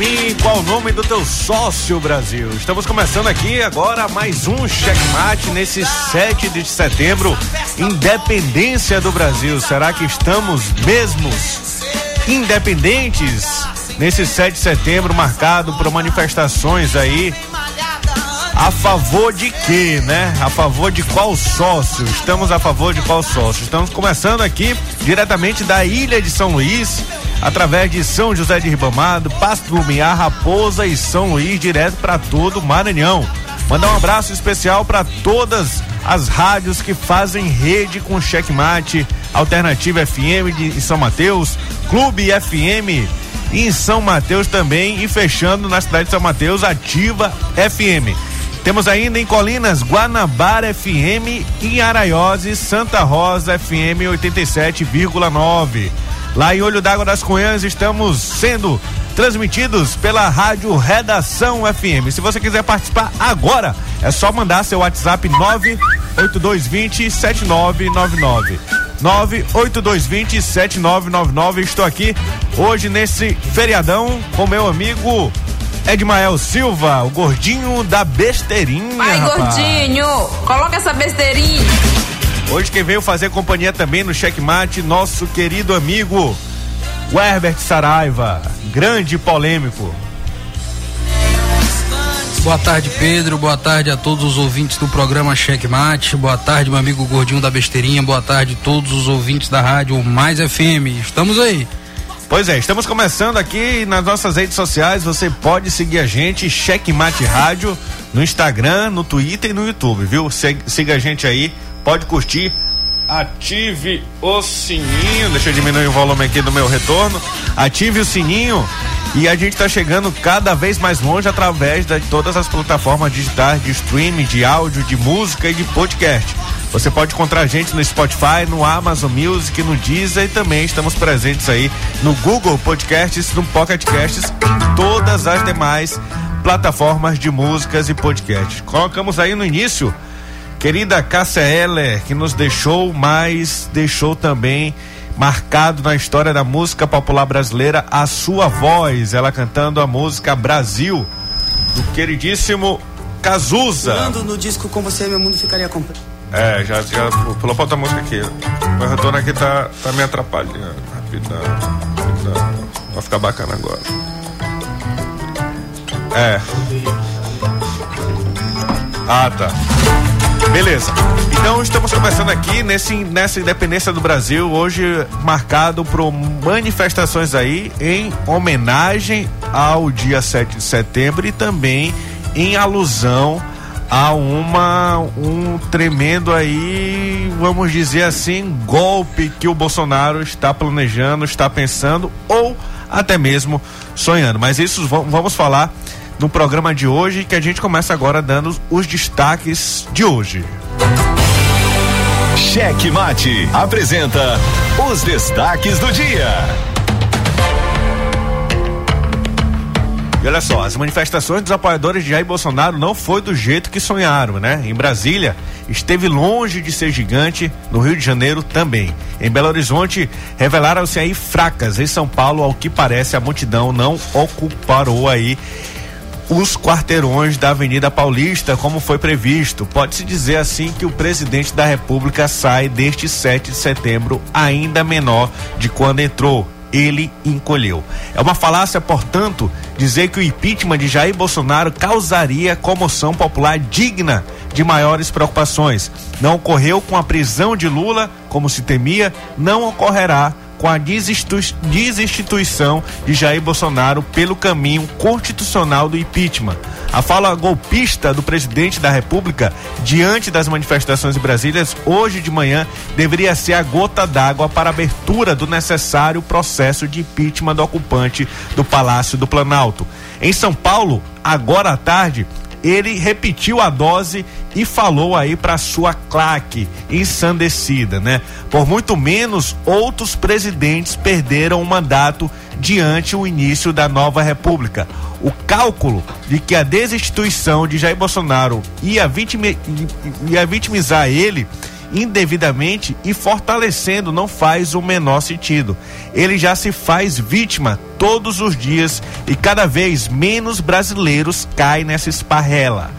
mim, qual o nome do teu sócio, Brasil? Estamos começando aqui agora mais um checkmate nesse 7 de setembro, independência do Brasil. Será que estamos mesmos independentes nesse 7 de setembro marcado por manifestações aí a favor de quê, né? A favor de qual sócio? Estamos a favor de qual sócio? Estamos começando aqui diretamente da Ilha de São Luís, através de São José de Ribamado, Pasto Lumiar, Raposa e São Luís, direto para todo o Maranhão. Mandar um abraço especial para todas as rádios que fazem rede com Checkmate, Alternativa FM de São Mateus, Clube FM em São Mateus também e fechando na cidade de São Mateus, Ativa FM. Temos ainda em Colinas, Guanabara FM e Araiose, Santa Rosa FM 87,9. Lá em Olho d'Água das Cunhãs estamos sendo transmitidos pela Rádio Redação FM. Se você quiser participar agora, é só mandar seu WhatsApp 98220 7999. 98220 7999. Estou aqui hoje nesse feriadão com meu amigo Edmael Silva, o gordinho da besteirinha. Vai, rapaz. gordinho, coloca essa besteirinha. Hoje quem veio fazer companhia também no checkmate, nosso querido amigo Herbert Saraiva, grande polêmico. Boa tarde, Pedro. Boa tarde a todos os ouvintes do programa Checkmate. Boa tarde, meu amigo Gordinho da Besteirinha. Boa tarde a todos os ouvintes da rádio Mais FM. Estamos aí. Pois é, estamos começando aqui nas nossas redes sociais. Você pode seguir a gente, Checkmate Rádio, no Instagram, no Twitter e no YouTube, viu? Siga a gente aí, pode curtir. Ative o sininho. Deixa eu diminuir o volume aqui do meu retorno. Ative o sininho e a gente está chegando cada vez mais longe através de todas as plataformas digitais de streaming, de áudio, de música e de podcast. Você pode encontrar a gente no Spotify, no Amazon Music, no Deezer e também estamos presentes aí no Google Podcasts, no Pocket Casts e todas as demais plataformas de músicas e podcasts. Colocamos aí no início, querida Cássia Heller, que nos deixou, mas deixou também marcado na história da música popular brasileira a sua voz, ela cantando a música Brasil, do queridíssimo Cazuza. Quando no disco com você meu mundo ficaria completo. É, já, já pulou pra outra música aqui. O retorno aqui tá, tá me atrapalhando. Rapidão, rapidão. Vai ficar bacana agora. É. Ah, tá. Beleza. Então estamos começando aqui nesse, nessa independência do Brasil, hoje marcado por manifestações aí em homenagem ao dia 7 de setembro e também em alusão a uma um tremendo aí, vamos dizer assim, golpe que o Bolsonaro está planejando, está pensando ou até mesmo sonhando. Mas isso vamos falar no programa de hoje que a gente começa agora dando os destaques de hoje. Cheque Mate apresenta os destaques do dia. E olha só, as manifestações dos apoiadores de Jair Bolsonaro não foi do jeito que sonharam, né? Em Brasília, esteve longe de ser gigante, no Rio de Janeiro também. Em Belo Horizonte, revelaram-se aí fracas. Em São Paulo, ao que parece, a multidão não ocuparou aí os quarteirões da Avenida Paulista, como foi previsto. Pode-se dizer assim que o presidente da República sai deste 7 de setembro ainda menor de quando entrou ele encolheu. É uma falácia, portanto, dizer que o impeachment de Jair Bolsonaro causaria comoção popular digna de maiores preocupações. Não ocorreu com a prisão de Lula, como se temia, não ocorrerá com a desinstituição de Jair Bolsonaro pelo caminho constitucional do impeachment. A fala golpista do presidente da República diante das manifestações Brasília hoje de manhã deveria ser a gota d'água para a abertura do necessário processo de impeachment do ocupante do Palácio do Planalto. Em São Paulo, agora à tarde, ele repetiu a dose e falou aí para sua claque ensandecida, né? Por muito menos outros presidentes perderam o mandato diante o início da nova república. O cálculo de que a desinstituição de Jair Bolsonaro ia, vitimi, ia vitimizar ele indevidamente e fortalecendo não faz o menor sentido. Ele já se faz vítima todos os dias e cada vez menos brasileiros caem nessa esparrela,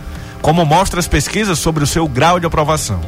como mostra as pesquisas sobre o seu grau de aprovação.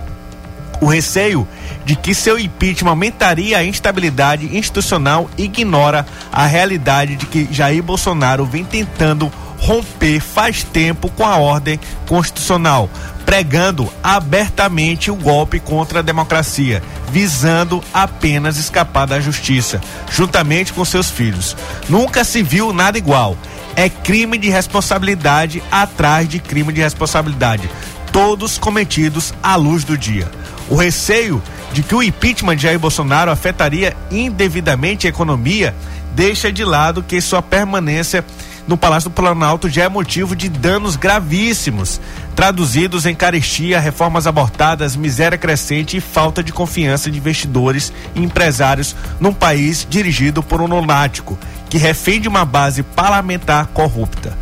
O receio de que seu impeachment aumentaria a instabilidade institucional ignora a realidade de que Jair Bolsonaro vem tentando romper faz tempo com a ordem constitucional, pregando abertamente o golpe contra a democracia, visando apenas escapar da justiça, juntamente com seus filhos. Nunca se viu nada igual. É crime de responsabilidade atrás de crime de responsabilidade, todos cometidos à luz do dia. O receio de que o impeachment de Jair Bolsonaro afetaria indevidamente a economia deixa de lado que sua permanência no Palácio do Planalto já é motivo de danos gravíssimos, traduzidos em carestia, reformas abortadas, miséria crescente e falta de confiança de investidores e empresários num país dirigido por um lunático que refém de uma base parlamentar corrupta.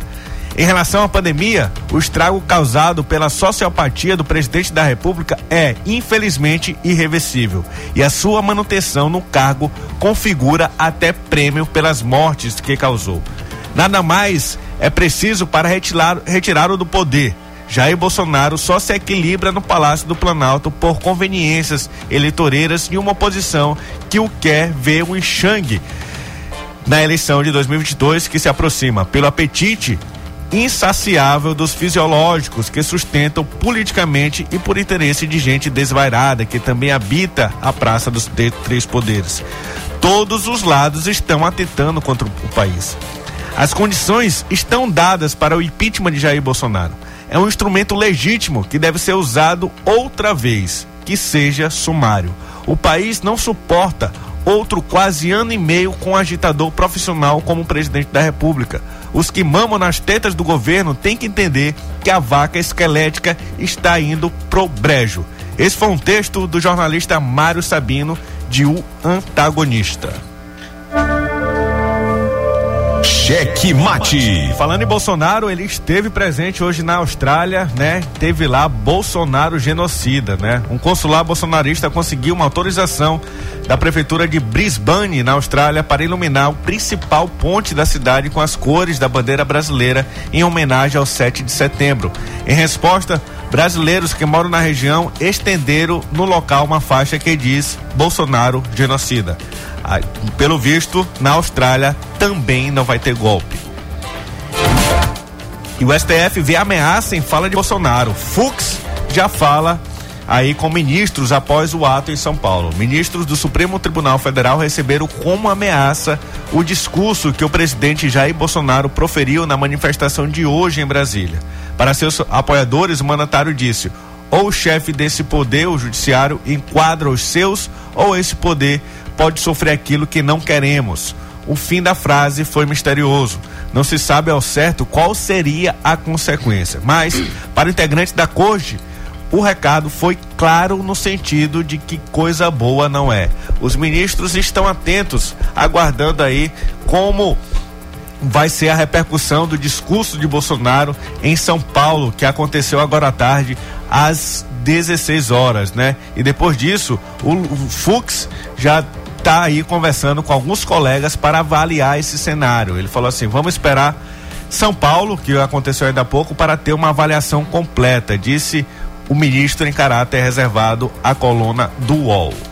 Em relação à pandemia, o estrago causado pela sociopatia do presidente da República é, infelizmente, irreversível. E a sua manutenção no cargo configura até prêmio pelas mortes que causou. Nada mais é preciso para retirar, retirá-lo do poder. Jair Bolsonaro só se equilibra no Palácio do Planalto por conveniências eleitoreiras e uma oposição que o quer ver um enxangue na eleição de 2022 que se aproxima pelo apetite insaciável dos fisiológicos que sustentam politicamente e por interesse de gente desvairada que também habita a Praça dos Três Poderes. Todos os lados estão atentando contra o país. As condições estão dadas para o impeachment de Jair Bolsonaro. É um instrumento legítimo que deve ser usado outra vez, que seja sumário. O país não suporta outro quase ano e meio com um agitador profissional como presidente da República. Os que mamam nas tetas do governo têm que entender que a vaca esquelética está indo pro brejo. Esse foi um texto do jornalista Mário Sabino de O Antagonista. Cheque Mate. Falando em Bolsonaro, ele esteve presente hoje na Austrália, né? Teve lá Bolsonaro genocida, né? Um consular bolsonarista conseguiu uma autorização da prefeitura de Brisbane, na Austrália, para iluminar o principal ponte da cidade com as cores da bandeira brasileira em homenagem ao 7 de setembro. Em resposta, brasileiros que moram na região estenderam no local uma faixa que diz Bolsonaro genocida. Pelo visto, na Austrália também não vai ter golpe. E o STF vê ameaça em fala de Bolsonaro. Fux já fala aí com ministros após o ato em São Paulo. Ministros do Supremo Tribunal Federal receberam como ameaça o discurso que o presidente Jair Bolsonaro proferiu na manifestação de hoje em Brasília. Para seus apoiadores, o mandatário disse: ou o chefe desse poder, o judiciário, enquadra os seus, ou esse poder pode sofrer aquilo que não queremos. O fim da frase foi misterioso. Não se sabe ao certo qual seria a consequência. Mas, para o integrante da corte, o recado foi claro no sentido de que coisa boa não é. Os ministros estão atentos, aguardando aí como vai ser a repercussão do discurso de Bolsonaro em São Paulo, que aconteceu agora à tarde, às 16 horas, né? E depois disso, o, o Fux já está aí conversando com alguns colegas para avaliar esse cenário. Ele falou assim: vamos esperar São Paulo, que aconteceu ainda há pouco, para ter uma avaliação completa, disse o ministro em caráter reservado à coluna do UOL.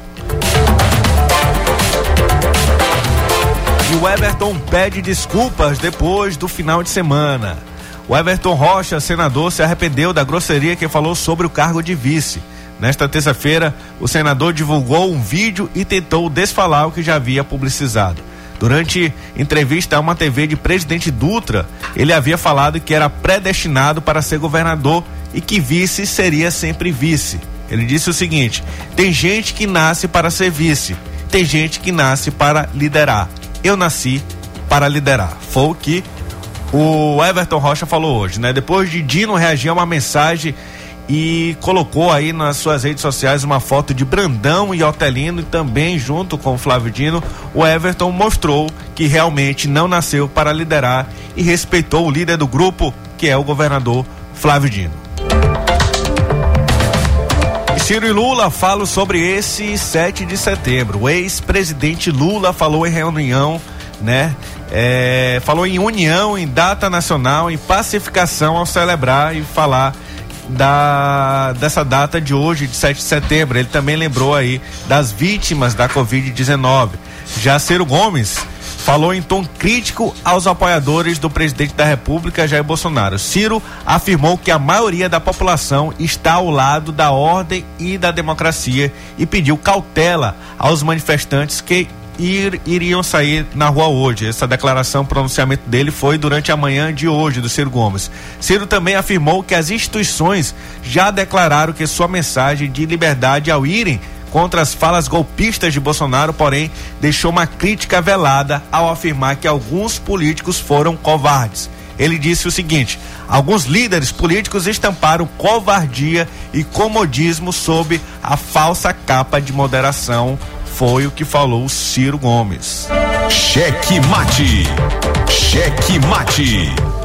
E o Everton pede desculpas depois do final de semana. O Everton Rocha, senador, se arrependeu da grosseria que falou sobre o cargo de vice. Nesta terça-feira, o senador divulgou um vídeo e tentou desfalar o que já havia publicizado. Durante entrevista a uma TV de presidente Dutra, ele havia falado que era predestinado para ser governador e que vice seria sempre vice. Ele disse o seguinte: tem gente que nasce para ser vice, tem gente que nasce para liderar. Eu nasci para liderar. Foi o que o Everton Rocha falou hoje, né? Depois de Dino reagir a uma mensagem e colocou aí nas suas redes sociais uma foto de Brandão e Otelino e também junto com o Flávio Dino, o Everton mostrou que realmente não nasceu para liderar e respeitou o líder do grupo, que é o governador Flávio Dino. Ciro e Lula falam sobre esse 7 de setembro. O ex-presidente Lula falou em reunião, né? É, falou em união, em data nacional, em pacificação ao celebrar e falar da dessa data de hoje, de 7 de setembro. Ele também lembrou aí das vítimas da Covid-19. Já Ciro Gomes falou em tom crítico aos apoiadores do presidente da República, Jair Bolsonaro. Ciro afirmou que a maioria da população está ao lado da ordem e da democracia e pediu cautela aos manifestantes que ir, iriam sair na rua hoje. Essa declaração, pronunciamento dele foi durante a manhã de hoje do Ciro Gomes. Ciro também afirmou que as instituições já declararam que sua mensagem de liberdade ao irem contra as falas golpistas de Bolsonaro, porém deixou uma crítica velada ao afirmar que alguns políticos foram covardes. Ele disse o seguinte: alguns líderes políticos estamparam covardia e comodismo sob a falsa capa de moderação. Foi o que falou Ciro Gomes. Cheque mate. Cheque mate.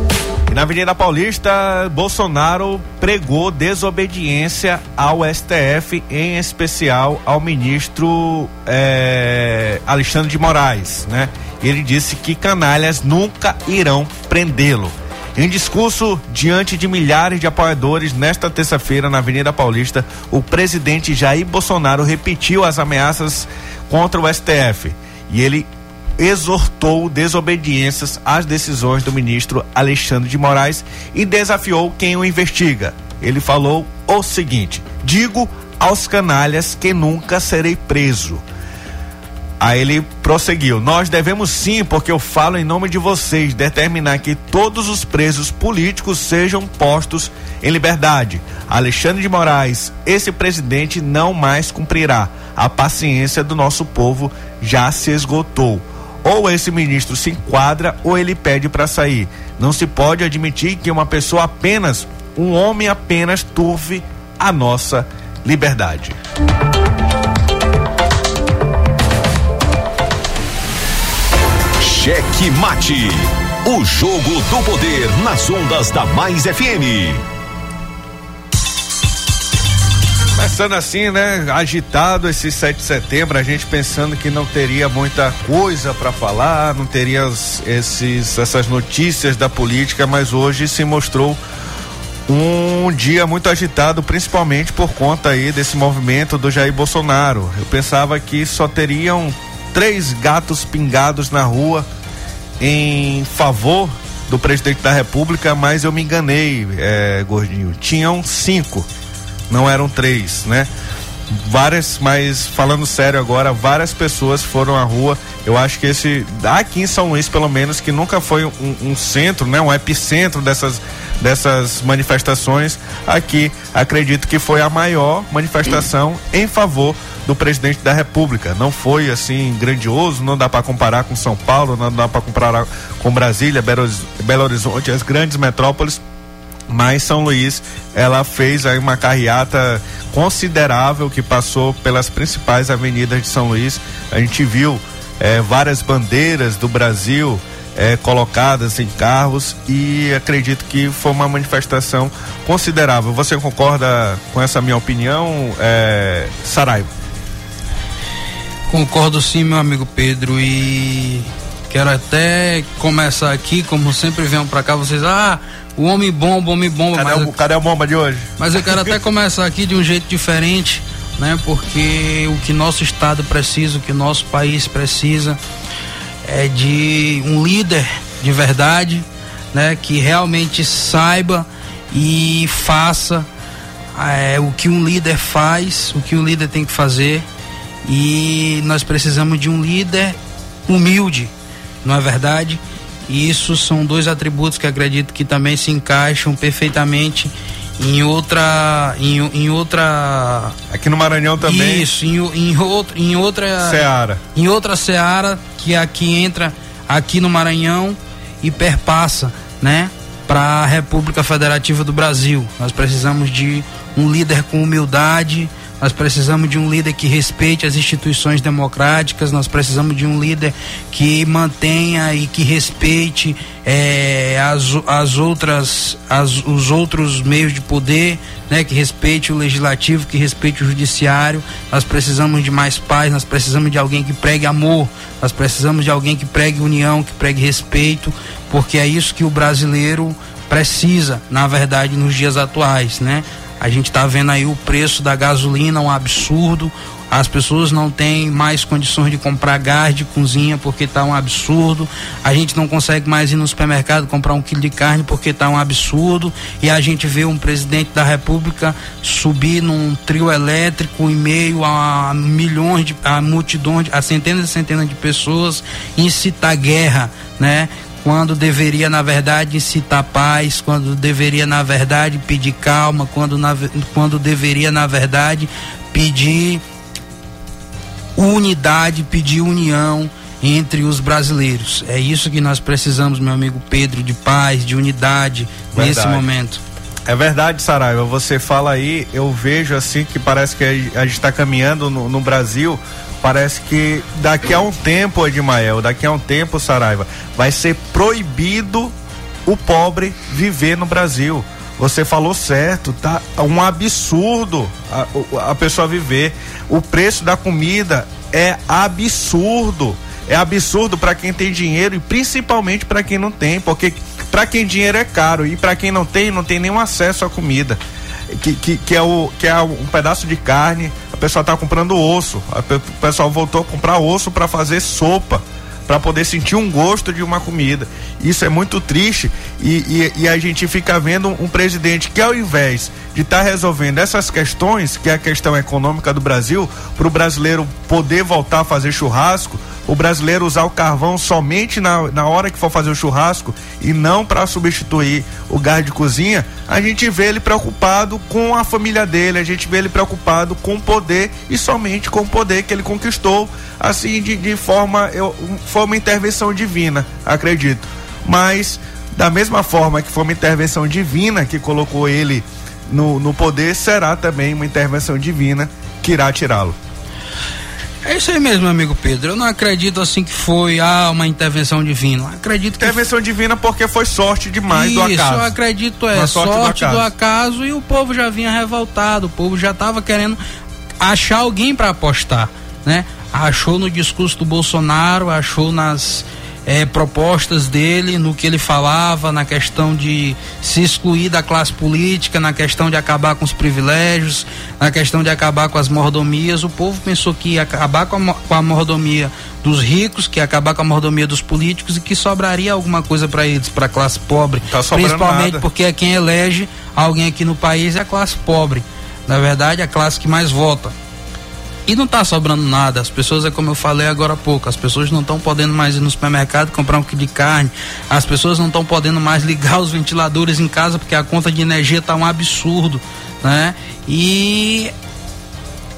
Na Avenida Paulista, Bolsonaro pregou desobediência ao STF, em especial ao ministro eh, Alexandre de Moraes, né? Ele disse que canalhas nunca irão prendê-lo. Em discurso diante de milhares de apoiadores nesta terça-feira na Avenida Paulista, o presidente Jair Bolsonaro repetiu as ameaças contra o STF e ele exortou desobediências às decisões do ministro Alexandre de Moraes e desafiou quem o investiga. Ele falou o seguinte: digo aos canalhas que nunca serei preso. Aí ele prosseguiu: Nós devemos sim, porque eu falo em nome de vocês, determinar que todos os presos políticos sejam postos em liberdade. Alexandre de Moraes, esse presidente não mais cumprirá. A paciência do nosso povo já se esgotou ou esse ministro se enquadra ou ele pede para sair. Não se pode admitir que uma pessoa apenas, um homem apenas, turve a nossa liberdade. Cheque mate. O jogo do poder nas ondas da Mais FM. Começando assim, né? Agitado esse 7 de setembro, a gente pensando que não teria muita coisa para falar, não teria esses, essas notícias da política, mas hoje se mostrou um dia muito agitado, principalmente por conta aí desse movimento do Jair Bolsonaro. Eu pensava que só teriam três gatos pingados na rua em favor do presidente da República, mas eu me enganei, é, gordinho. Tinham cinco, não eram três, né? Várias, mas falando sério agora, várias pessoas foram à rua. Eu acho que esse, aqui em São Luís, pelo menos, que nunca foi um, um centro, né? Um epicentro dessas, dessas manifestações. Aqui, acredito que foi a maior manifestação em favor do presidente da República. Não foi assim grandioso, não dá para comparar com São Paulo, não dá para comparar com Brasília, Belo Horizonte, as grandes metrópoles. Mas São Luís, ela fez aí uma carreata considerável que passou pelas principais avenidas de São Luís. A gente viu eh, várias bandeiras do Brasil eh, colocadas em carros e acredito que foi uma manifestação considerável. Você concorda com essa minha opinião, eh, Saraiva? Concordo sim, meu amigo Pedro, e quero até começar aqui, como sempre venham para cá, vocês, ah, o homem bomba, o homem bomba. Cadê, mas, o, cadê a bomba de hoje? Mas eu quero até começar aqui de um jeito diferente, né? Porque o que nosso estado precisa, o que nosso país precisa é de um líder de verdade, né? Que realmente saiba e faça é, o que um líder faz, o que um líder tem que fazer e nós precisamos de um líder humilde, não é verdade? E isso são dois atributos que acredito que também se encaixam perfeitamente em outra em, em outra aqui no Maranhão também. Isso em, em, outro, em outra seara. Em outra seara que aqui entra aqui no Maranhão e perpassa né para a República Federativa do Brasil nós precisamos de um líder com humildade nós precisamos de um líder que respeite as instituições democráticas, nós precisamos de um líder que mantenha e que respeite é, as, as outras, as, os outros meios de poder, né, que respeite o legislativo, que respeite o judiciário. Nós precisamos de mais paz, nós precisamos de alguém que pregue amor, nós precisamos de alguém que pregue união, que pregue respeito, porque é isso que o brasileiro precisa, na verdade, nos dias atuais, né? A gente está vendo aí o preço da gasolina um absurdo. As pessoas não têm mais condições de comprar gás de cozinha porque está um absurdo. A gente não consegue mais ir no supermercado comprar um quilo de carne porque está um absurdo. E a gente vê um presidente da República subir num trio elétrico em meio a milhões de a multidões, a centenas e centenas de pessoas incitar guerra, né? Quando deveria na verdade incitar paz, quando deveria na verdade pedir calma, quando, na, quando deveria na verdade pedir unidade, pedir união entre os brasileiros. É isso que nós precisamos, meu amigo Pedro, de paz, de unidade verdade. nesse momento. É verdade, Saraiva. Você fala aí, eu vejo assim que parece que a gente está caminhando no, no Brasil parece que daqui a um tempo, Edmael, daqui a um tempo, Saraiva, vai ser proibido o pobre viver no Brasil. Você falou certo, tá um absurdo a, a pessoa viver. O preço da comida é absurdo. É absurdo para quem tem dinheiro e principalmente para quem não tem, porque para quem dinheiro é caro e para quem não tem, não tem nenhum acesso à comida. Que, que, que, é, o, que é um pedaço de carne, a pessoa está comprando osso. O pessoal voltou a comprar osso para fazer sopa, para poder sentir um gosto de uma comida. Isso é muito triste e, e, e a gente fica vendo um, presidente que, ao invés de estar tá resolvendo essas questões, que é a questão econômica do Brasil, para o brasileiro poder voltar a fazer churrasco, o brasileiro usar o carvão somente na, na hora que for fazer o churrasco e não para substituir o gás de cozinha, a gente vê ele preocupado com a família dele, a gente vê ele preocupado com o poder e somente com o poder que ele conquistou, assim, de, de forma, eu, foi uma intervenção divina, acredito. Mas, da mesma forma que foi uma intervenção divina que colocou ele no, no poder, será também uma intervenção divina que irá tirá-lo. É isso aí mesmo, amigo Pedro. Eu não acredito assim que foi ah, uma intervenção divina. acredito que intervenção divina porque foi sorte demais isso, do acaso. Isso, eu acredito é sorte, sorte do, acaso. do, acaso. e o povo já vinha revoltado, o povo já estava querendo achar alguém para apostar, né? Achou no discurso do Bolsonaro, achou nas é, propostas dele, no que ele falava, na questão de se excluir da classe política, na questão de acabar com os privilégios, na questão de acabar com as mordomias. O povo pensou que ia acabar com a, com a mordomia dos ricos, que ia acabar com a mordomia dos políticos e que sobraria alguma coisa para eles, para a classe pobre. Tá principalmente nada. porque é quem elege alguém aqui no país é a classe pobre. Na verdade, a classe que mais vota. E não está sobrando nada. As pessoas, é como eu falei agora há pouco, as pessoas não estão podendo mais ir no supermercado comprar um quilo de carne. As pessoas não estão podendo mais ligar os ventiladores em casa porque a conta de energia está um absurdo, né? E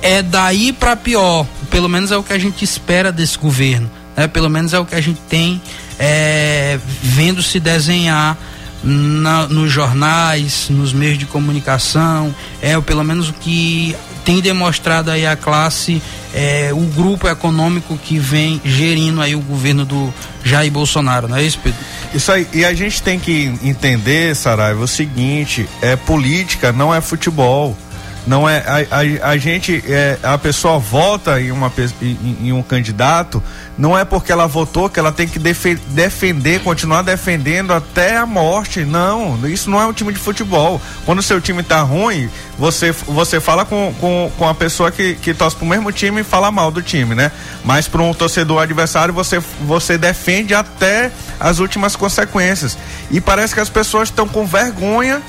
é daí para pior. Pelo menos é o que a gente espera desse governo, né? Pelo menos é o que a gente tem é, vendo se desenhar na, nos jornais, nos meios de comunicação, é pelo menos o que tem demonstrado aí a classe, é, o grupo econômico que vem gerindo aí o governo do Jair Bolsonaro, não é isso, Pedro? Isso aí, e a gente tem que entender, Saraiva, o seguinte, é política, não é futebol. Não é a, a, a gente é, a pessoa vota em, uma, em, em, um candidato não é porque ela votou que ela tem que defe, defender, continuar defendendo até a morte. Não, isso não é um time de futebol. Quando o seu time tá ruim, você, você fala com, com, com a pessoa que, que torce pro mesmo time e fala mal do time, né? Mas para um torcedor adversário você, você defende até as últimas consequências. E parece que as pessoas estão com vergonha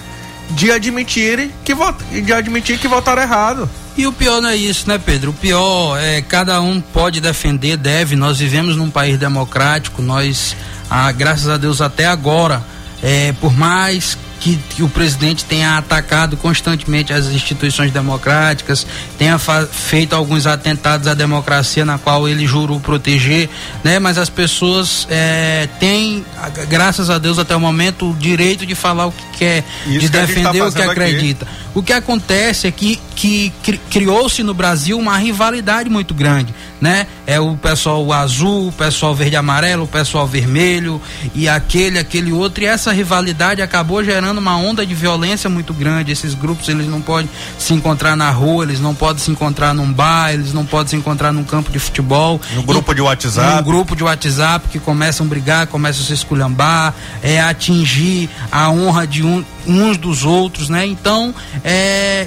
de admitirem que de admitir que votaram errado. E o pior não é isso, né, Pedro? O pior é cada um pode defender, deve. Nós vivemos num país democrático, nós, ah, graças a Deus, até agora, é, por mais que, que, o presidente tenha atacado constantemente as instituições democráticas, tenha feito alguns atentados à democracia na qual ele jurou proteger, né? Mas as pessoas é, têm, graças a Deus até o momento, o direito de falar o que quer, Isso de que defender tá o que acredita. Aqui. O que acontece é que, que criou-se no Brasil uma rivalidade muito grande, né? É o pessoal azul, o pessoal verde e amarelo, o pessoal vermelho e aquele, aquele outro, e essa rivalidade acabou gerando uma onda de violência muito grande. Esses grupos, eles não podem se encontrar na rua, eles não podem se encontrar num bar, eles não podem se encontrar num campo de futebol. No grupo de WhatsApp. No grupo de WhatsApp que começam a brigar, começam a se esculhambar, é atingir a honra de um, uns dos outros, né? Então, é,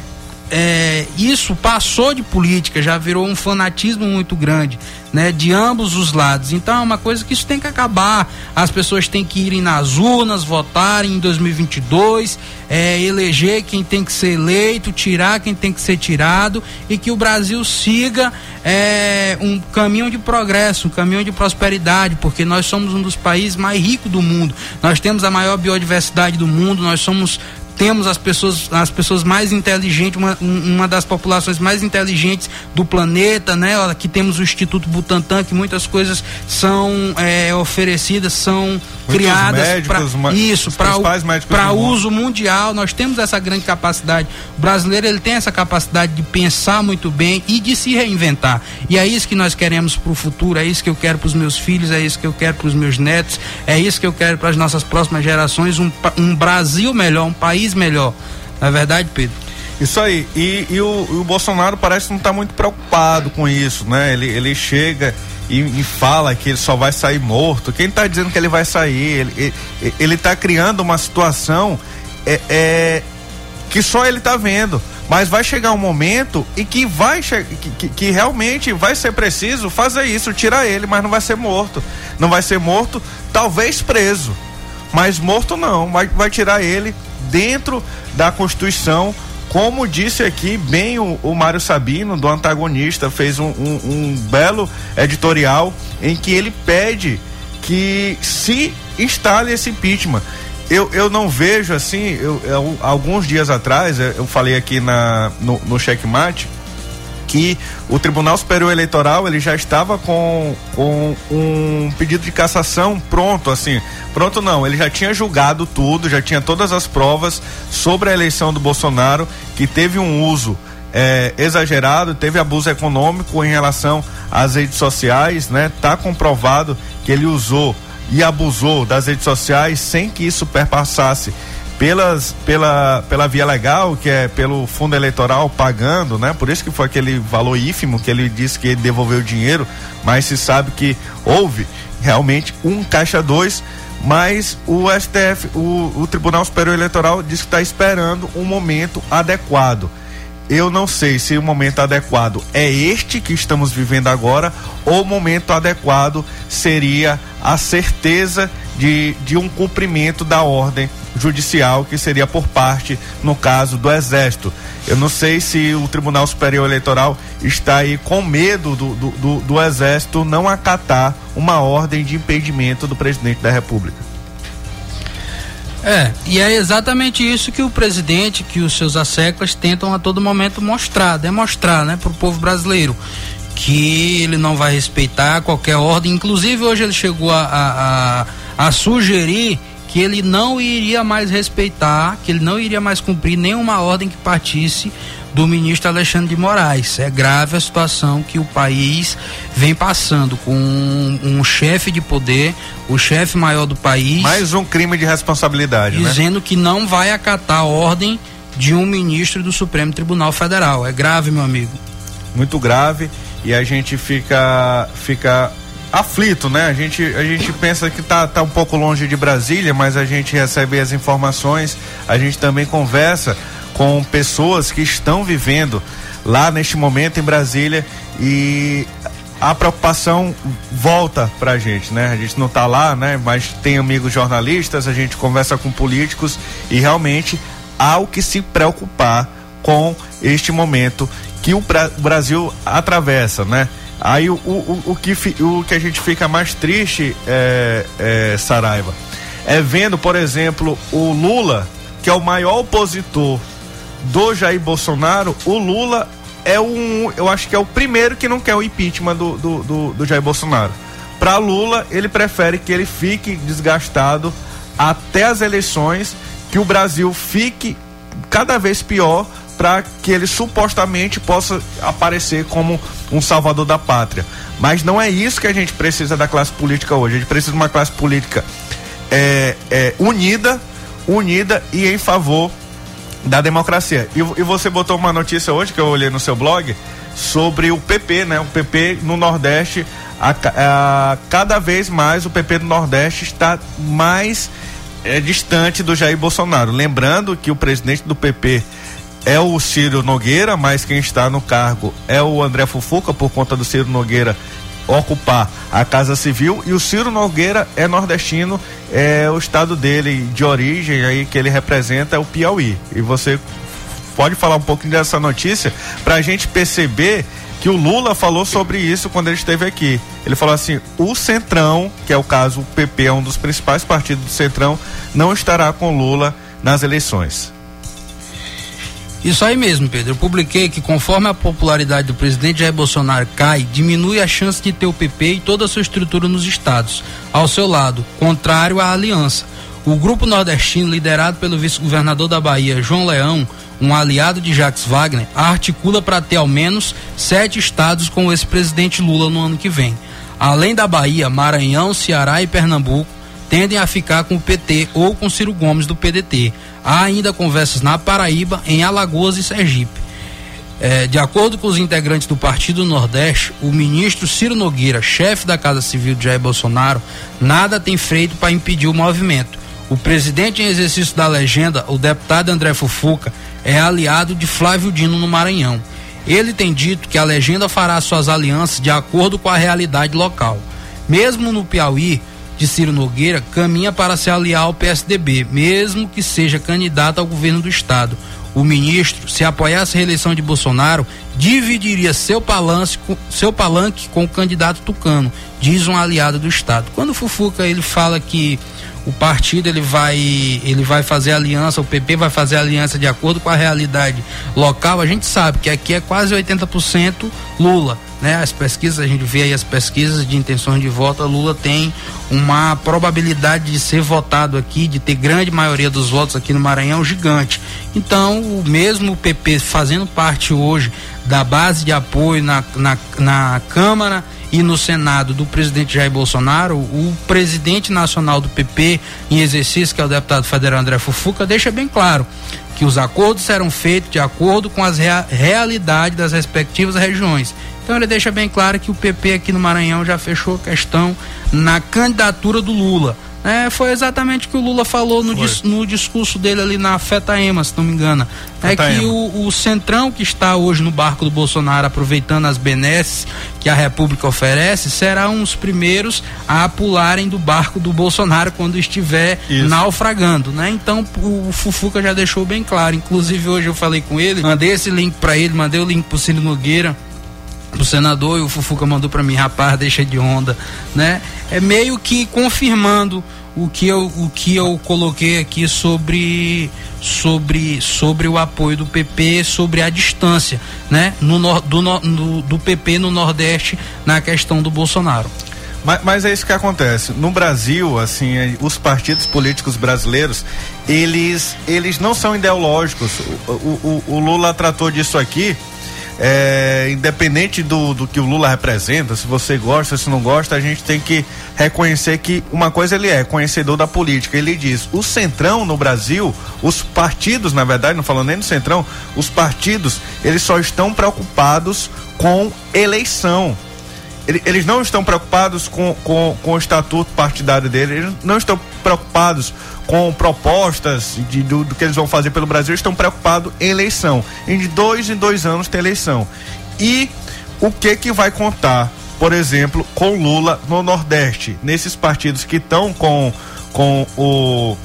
é, isso passou de política, já virou um fanatismo muito grande, né, de ambos os lados. Então é uma coisa que isso tem que acabar. As pessoas têm que irem nas urnas, votarem em 2022, é, eleger quem tem que ser eleito, tirar quem tem que ser tirado e que o Brasil siga é, um caminho de progresso, um caminho de prosperidade, porque nós somos um dos países mais ricos do mundo. Nós temos a maior biodiversidade do mundo, nós somos temos as pessoas, as pessoas mais inteligentes, uma, uma das populações mais inteligentes do planeta, né? Aqui temos o Instituto Butantan, que muitas coisas são é, oferecidas, são criadas para isso, para uso mundial. Nós temos essa grande capacidade. O brasileiro ele tem essa capacidade de pensar muito bem e de se reinventar. E é isso que nós queremos para o futuro, é isso que eu quero para os meus filhos, é isso que eu quero para os meus netos, é isso que eu quero para as nossas próximas gerações, um, um Brasil melhor, um país melhor. Não é verdade, Pedro? Isso aí. E, e o, o, Bolsonaro parece não estar tá muito preocupado com isso, né? Ele, ele chega e, e, fala que ele só vai sair morto. Quem está dizendo que ele vai sair? Ele, está criando uma situação é, é, que só ele está vendo. Mas vai chegar um momento e que vai que, que, que, realmente vai ser preciso fazer isso, tirar ele, mas não vai ser morto. Não vai ser morto, talvez preso. Mas morto não, vai, vai tirar ele dentro da Constituição, como disse aqui bem o, o Mário Sabino, do antagonista, fez um, um, um belo editorial em que ele pede que se instale esse impeachment. Eu, eu não vejo assim, eu, eu, alguns dias atrás, eu falei aqui na, no, no checkmate, que o Tribunal Superior Eleitoral ele já estava com, com um pedido de cassação pronto, assim, pronto não, ele já tinha julgado tudo, já tinha todas as provas sobre a eleição do Bolsonaro, que teve um uso é, exagerado, teve abuso econômico em relação às redes sociais, né? Tá comprovado que ele usou e abusou das redes sociais sem que isso perpassasse pelas, pela, pela via legal, que é pelo fundo eleitoral pagando, né? Por isso que foi aquele valor ínfimo que ele disse que ele devolveu o dinheiro, mas se sabe que houve realmente um caixa dois, mas o STF, o, o Tribunal Superior Eleitoral diz que está esperando um momento adequado. Eu não sei se o momento adequado é este que estamos vivendo agora ou o momento adequado seria a certeza de, de um cumprimento da ordem judicial que seria por parte, no caso, do Exército. Eu não sei se o Tribunal Superior Eleitoral está aí com medo do, do, do, do Exército não acatar uma ordem de impedimento do presidente da República. É, e é exatamente isso que o presidente, que os seus asseclas tentam a todo momento mostrar, demonstrar, né, para o povo brasileiro que ele não vai respeitar qualquer ordem. Inclusive hoje ele chegou a, a, a, a sugerir que ele não iria mais respeitar, que ele não iria mais cumprir nenhuma ordem que partisse do ministro Alexandre de Moraes. É grave a situação que o país vem passando com um, um chefe de poder, o chefe maior do país. Mais um crime de responsabilidade, né? dizendo né? que não vai acatar a ordem de um ministro do Supremo Tribunal Federal. É grave, meu amigo. Muito grave e a gente fica fica aflito, né? A gente, a gente pensa que tá, tá um pouco longe de Brasília, mas a gente recebe as informações, a gente também conversa com pessoas que estão vivendo lá neste momento em Brasília e a preocupação volta pra gente, né? A gente não tá lá, né? Mas tem amigos jornalistas, a gente conversa com políticos e realmente há o que se preocupar com este momento que o Brasil atravessa, né? Aí o, o, o, que, o que a gente fica mais triste, é, é, Saraiva, é vendo, por exemplo, o Lula, que é o maior opositor do Jair Bolsonaro, o Lula é um, eu acho que é o primeiro que não quer o impeachment do, do, do, do Jair Bolsonaro. Para Lula, ele prefere que ele fique desgastado até as eleições, que o Brasil fique cada vez pior para que ele supostamente possa aparecer como um salvador da pátria. Mas não é isso que a gente precisa da classe política hoje. A gente precisa de uma classe política é, é, unida, unida e em favor da democracia. E, e, você botou uma notícia hoje que eu olhei no seu blog sobre o PP, né? O PP no Nordeste, a, a, cada vez mais o PP do Nordeste está mais é, distante do Jair Bolsonaro. Lembrando que o presidente do PP é o Ciro Nogueira, mas quem está no cargo é o André Fufuca, por conta do Ciro Nogueira ocupar a Casa Civil e o Ciro Nogueira é nordestino, é o estado dele de origem aí que ele representa é o Piauí. E você pode falar um pouquinho dessa notícia para a gente perceber que o Lula falou sobre isso quando ele esteve aqui. Ele falou assim: o Centrão, que é o caso, o PP é um dos principais partidos do Centrão, não estará com Lula nas eleições. Isso aí mesmo, Pedro. Eu publiquei que conforme a popularidade do presidente Jair Bolsonaro cai, diminui a chance de ter o PP e toda a sua estrutura nos estados. Ao seu lado, contrário à aliança. O grupo nordestino, liderado pelo vice-governador da Bahia, João Leão, um aliado de Jacques Wagner, articula para ter ao menos sete estados com o ex-presidente Lula no ano que vem. Além da Bahia, Maranhão, Ceará e Pernambuco tendem a ficar com o PT ou com Ciro Gomes do PDT. Há ainda conversas na Paraíba, em Alagoas e Sergipe. É, de acordo com os integrantes do Partido Nordeste, o ministro Ciro Nogueira, chefe da Casa Civil de Jair Bolsonaro, nada tem feito para impedir o movimento. O presidente em exercício da legenda, o deputado André Fufuca, é aliado de Flávio Dino no Maranhão. Ele tem dito que a legenda fará suas alianças de acordo com a realidade local. Mesmo no Piauí, de Ciro Nogueira caminha para se aliar ao PSDB, mesmo que seja candidato ao governo do estado. O ministro, se apoiasse a reeleição de Bolsonaro, dividiria seu palanque, seu palanque com o candidato tucano, diz um aliado do estado. Quando o Fufuca ele fala que o partido ele vai ele vai fazer aliança, o PP vai fazer aliança de acordo com a realidade local, a gente sabe que aqui é quase 80% Lula né? As pesquisas, a gente vê aí as pesquisas de intenções de voto, Lula tem uma probabilidade de ser votado aqui, de ter grande maioria dos votos aqui no Maranhão gigante. Então, o mesmo PP fazendo parte hoje da base de apoio na, na, na Câmara e no Senado do presidente Jair Bolsonaro, o presidente nacional do PP em exercício, que é o deputado federal André Fufuca, deixa bem claro que os acordos serão feitos de acordo com as rea realidades das respectivas regiões. Então ele deixa bem claro que o PP aqui no Maranhão já fechou questão na candidatura do Lula. É, foi exatamente o que o Lula falou no, dis, no discurso dele ali na Fetaema, se não me engano. É que o, o, centrão que está hoje no barco do Bolsonaro, aproveitando as benesses que a República oferece, será um dos primeiros a pularem do barco do Bolsonaro quando estiver Isso. naufragando, né? Então o, o Fufuca já deixou bem claro. Inclusive hoje eu falei com ele, mandei esse link para ele, mandei o link pro Ciro Nogueira o senador e o Fufuca mandou para mim, rapaz, deixa de onda, né? É meio que confirmando o que eu, o que eu coloquei aqui sobre sobre sobre o apoio do PP sobre a distância, né? No, do, no, do PP no Nordeste na questão do Bolsonaro. Mas, mas, é isso que acontece. No Brasil, assim, é, os partidos políticos brasileiros, eles, eles não são ideológicos. O, o, o Lula tratou disso aqui é, independente do, do que o Lula representa, se você gosta, se não gosta, a gente tem que reconhecer que uma coisa ele é, conhecedor da política. Ele diz: o Centrão no Brasil, os partidos, na verdade, não falando nem do Centrão, os partidos, eles só estão preocupados com eleição eles não estão preocupados com, com, com o estatuto partidário dele, eles não estão preocupados com propostas de, do, do, que eles vão fazer pelo Brasil, estão preocupados em eleição. Em dois em dois anos tem eleição. E o que que vai contar, por exemplo, com Lula no Nordeste, nesses partidos que estão com, com o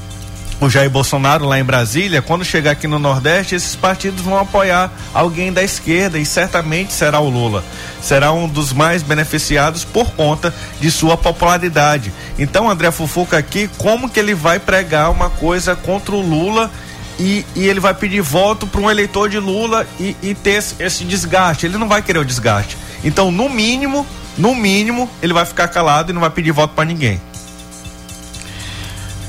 o Jair Bolsonaro lá em Brasília, quando chegar aqui no Nordeste, esses partidos vão apoiar alguém da esquerda e certamente será o Lula. Será um dos mais beneficiados por conta de sua popularidade. Então, André Fufuca aqui, como que ele vai pregar uma coisa contra o Lula e, e ele vai pedir voto para um eleitor de Lula e, e ter esse, esse desgaste? Ele não vai querer o desgaste. Então, no mínimo, no mínimo, ele vai ficar calado e não vai pedir voto para ninguém.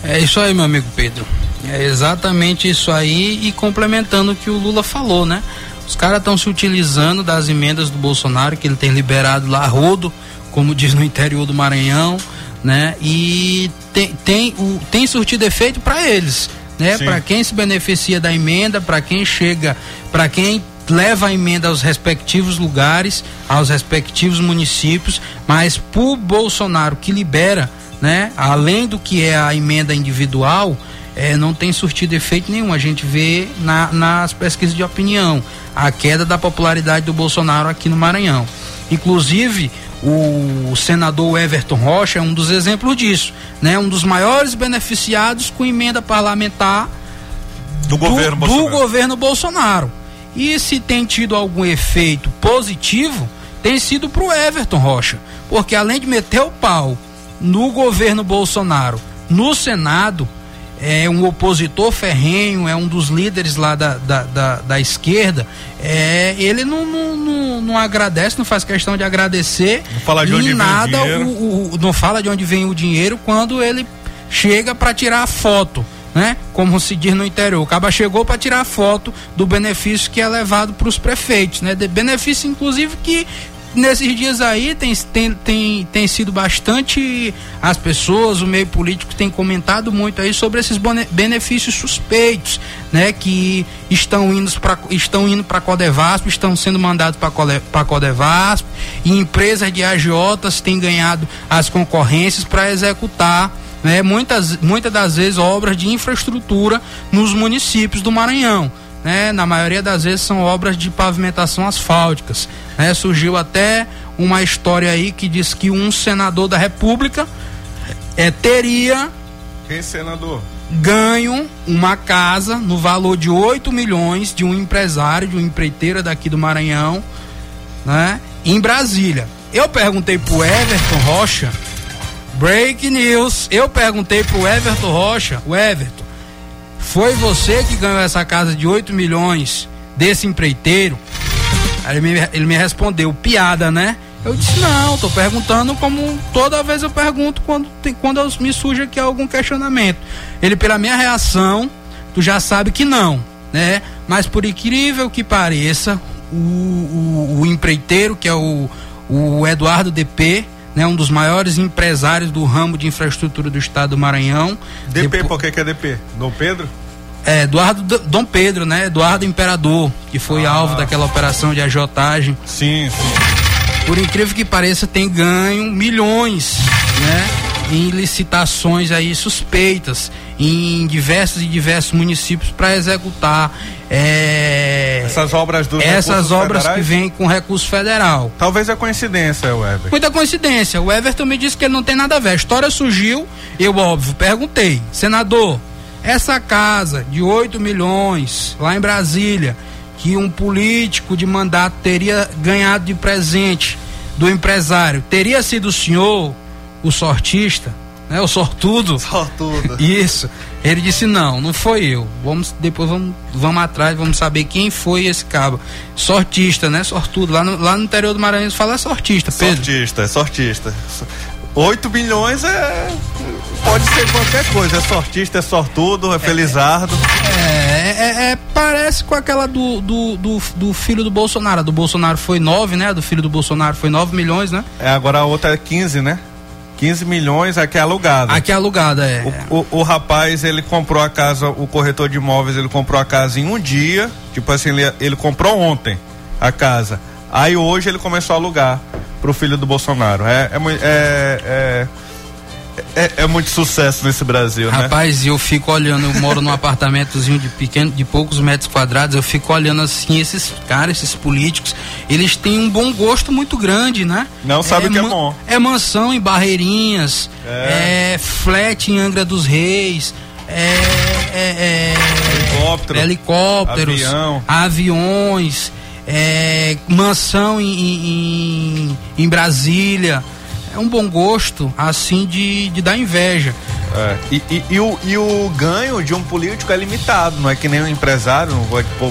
É isso aí, meu amigo Pedro. É exatamente isso aí e complementando o que o Lula falou, né? Os caras estão se utilizando das emendas do Bolsonaro que ele tem liberado lá rodo, como diz no interior do Maranhão, né? E tem, tem, o, tem surtido efeito para eles, né? Para quem se beneficia da emenda, para quem chega, para quem leva a emenda aos respectivos lugares, aos respectivos municípios, mas por Bolsonaro que libera, né? Além do que é a emenda individual, é, não tem surtido efeito nenhum. A gente vê na, nas pesquisas de opinião a queda da popularidade do Bolsonaro aqui no Maranhão. Inclusive, o senador Everton Rocha é um dos exemplos disso, né? Um dos maiores beneficiados com emenda parlamentar do, do governo do Bolsonaro. governo Bolsonaro. E se tem tido algum efeito positivo, tem sido para o Everton Rocha, porque além de meter o pau no governo Bolsonaro, no Senado, é um opositor ferrenho, é um dos líderes lá da, da, da, da esquerda, é, ele não, não, não, não, agradece, não faz questão de agradecer não fala de onde nada, vem o, o, o, não fala de onde vem o dinheiro quando ele chega para tirar a foto. Né? Como se diz no interior, o Caba chegou para tirar foto do benefício que é levado para os prefeitos, né? De benefício, inclusive, que nesses dias aí tem, tem, tem, tem sido bastante as pessoas, o meio político tem comentado muito aí sobre esses benefícios suspeitos, né, que estão indo para estão indo para Codevasp, estão sendo mandados para Codevasp, e empresas de agiotas têm ganhado as concorrências para executar né, muitas, muitas das vezes obras de infraestrutura nos municípios do Maranhão né, na maioria das vezes são obras de pavimentação asfálticas. Né? Surgiu até uma história aí que diz que um senador da República é, teria. Quem senador? Ganho uma casa no valor de 8 milhões de um empresário, de uma empreiteira daqui do Maranhão, né? Em Brasília. Eu perguntei pro Everton Rocha, break news, eu perguntei pro Everton Rocha, o Everton, foi você que ganhou essa casa de 8 milhões desse empreiteiro? Aí ele me, ele me respondeu, piada, né? Eu disse, não, tô perguntando como toda vez eu pergunto quando, tem, quando eu, me surge aqui algum questionamento. Ele, pela minha reação, tu já sabe que não, né? Mas por incrível que pareça, o, o, o empreiteiro, que é o, o Eduardo DP, né, um dos maiores empresários do ramo de infraestrutura do estado do Maranhão. DP, Depo... por que, que é DP? Dom Pedro? É, Eduardo Dom Pedro, né? Eduardo Imperador, que foi ah. alvo daquela operação de agiotagem. Sim, sim. Por incrível que pareça, tem ganho milhões, né? Em licitações aí suspeitas em diversos e diversos municípios para executar é, essas obras dos essas obras federais? que vêm com recurso federal. Talvez é coincidência, o Everton. Muita coincidência. O Everton me disse que ele não tem nada a ver. A história surgiu, eu óbvio perguntei, senador, essa casa de 8 milhões lá em Brasília, que um político de mandato teria ganhado de presente do empresário, teria sido o senhor, o sortista, né? O sortudo. Sortudo. Isso. Ele disse não, não foi eu. Vamos depois vamos, vamos atrás, vamos saber quem foi esse cabo. Sortista, né? Sortudo. Lá no, lá no interior do Maranhão fala sortista, Pedro. Sortista, é sortista. 8 milhões é. Pode ser qualquer coisa. É sortista, é sortudo, é, felizardo. É, é, é, parece com aquela do, do, do, do, filho do Bolsonaro. A do Bolsonaro foi 9, né? A do filho do Bolsonaro foi 9 milhões, né? É, agora a outra é 15, né? 15 milhões, aqui é alugada. Aqui é alugada, é. O, o, o, rapaz, ele comprou a casa, o corretor de imóveis, ele comprou a casa em um dia. Tipo assim, ele, ele comprou ontem a casa. Aí hoje ele começou a alugar pro filho do Bolsonaro. É, é, é, é é, é, muito sucesso nesse Brasil, Rapaz, né? Rapaz, eu fico olhando, eu moro num apartamentozinho de pequeno, de poucos metros quadrados, eu fico olhando assim, esses caras, esses políticos, eles têm um bom gosto muito grande, né? Não sabe é, o que é bom. É mansão em Barreirinhas, é, é flat em Angra dos Reis, é, é, é Helicóptero, helicópteros, avião. aviões, é, mansão em, em, em Brasília. É um bom gosto, assim, de, de dar inveja. É. E, e, e, o, e o ganho de um político é limitado, não é que nem um empresário,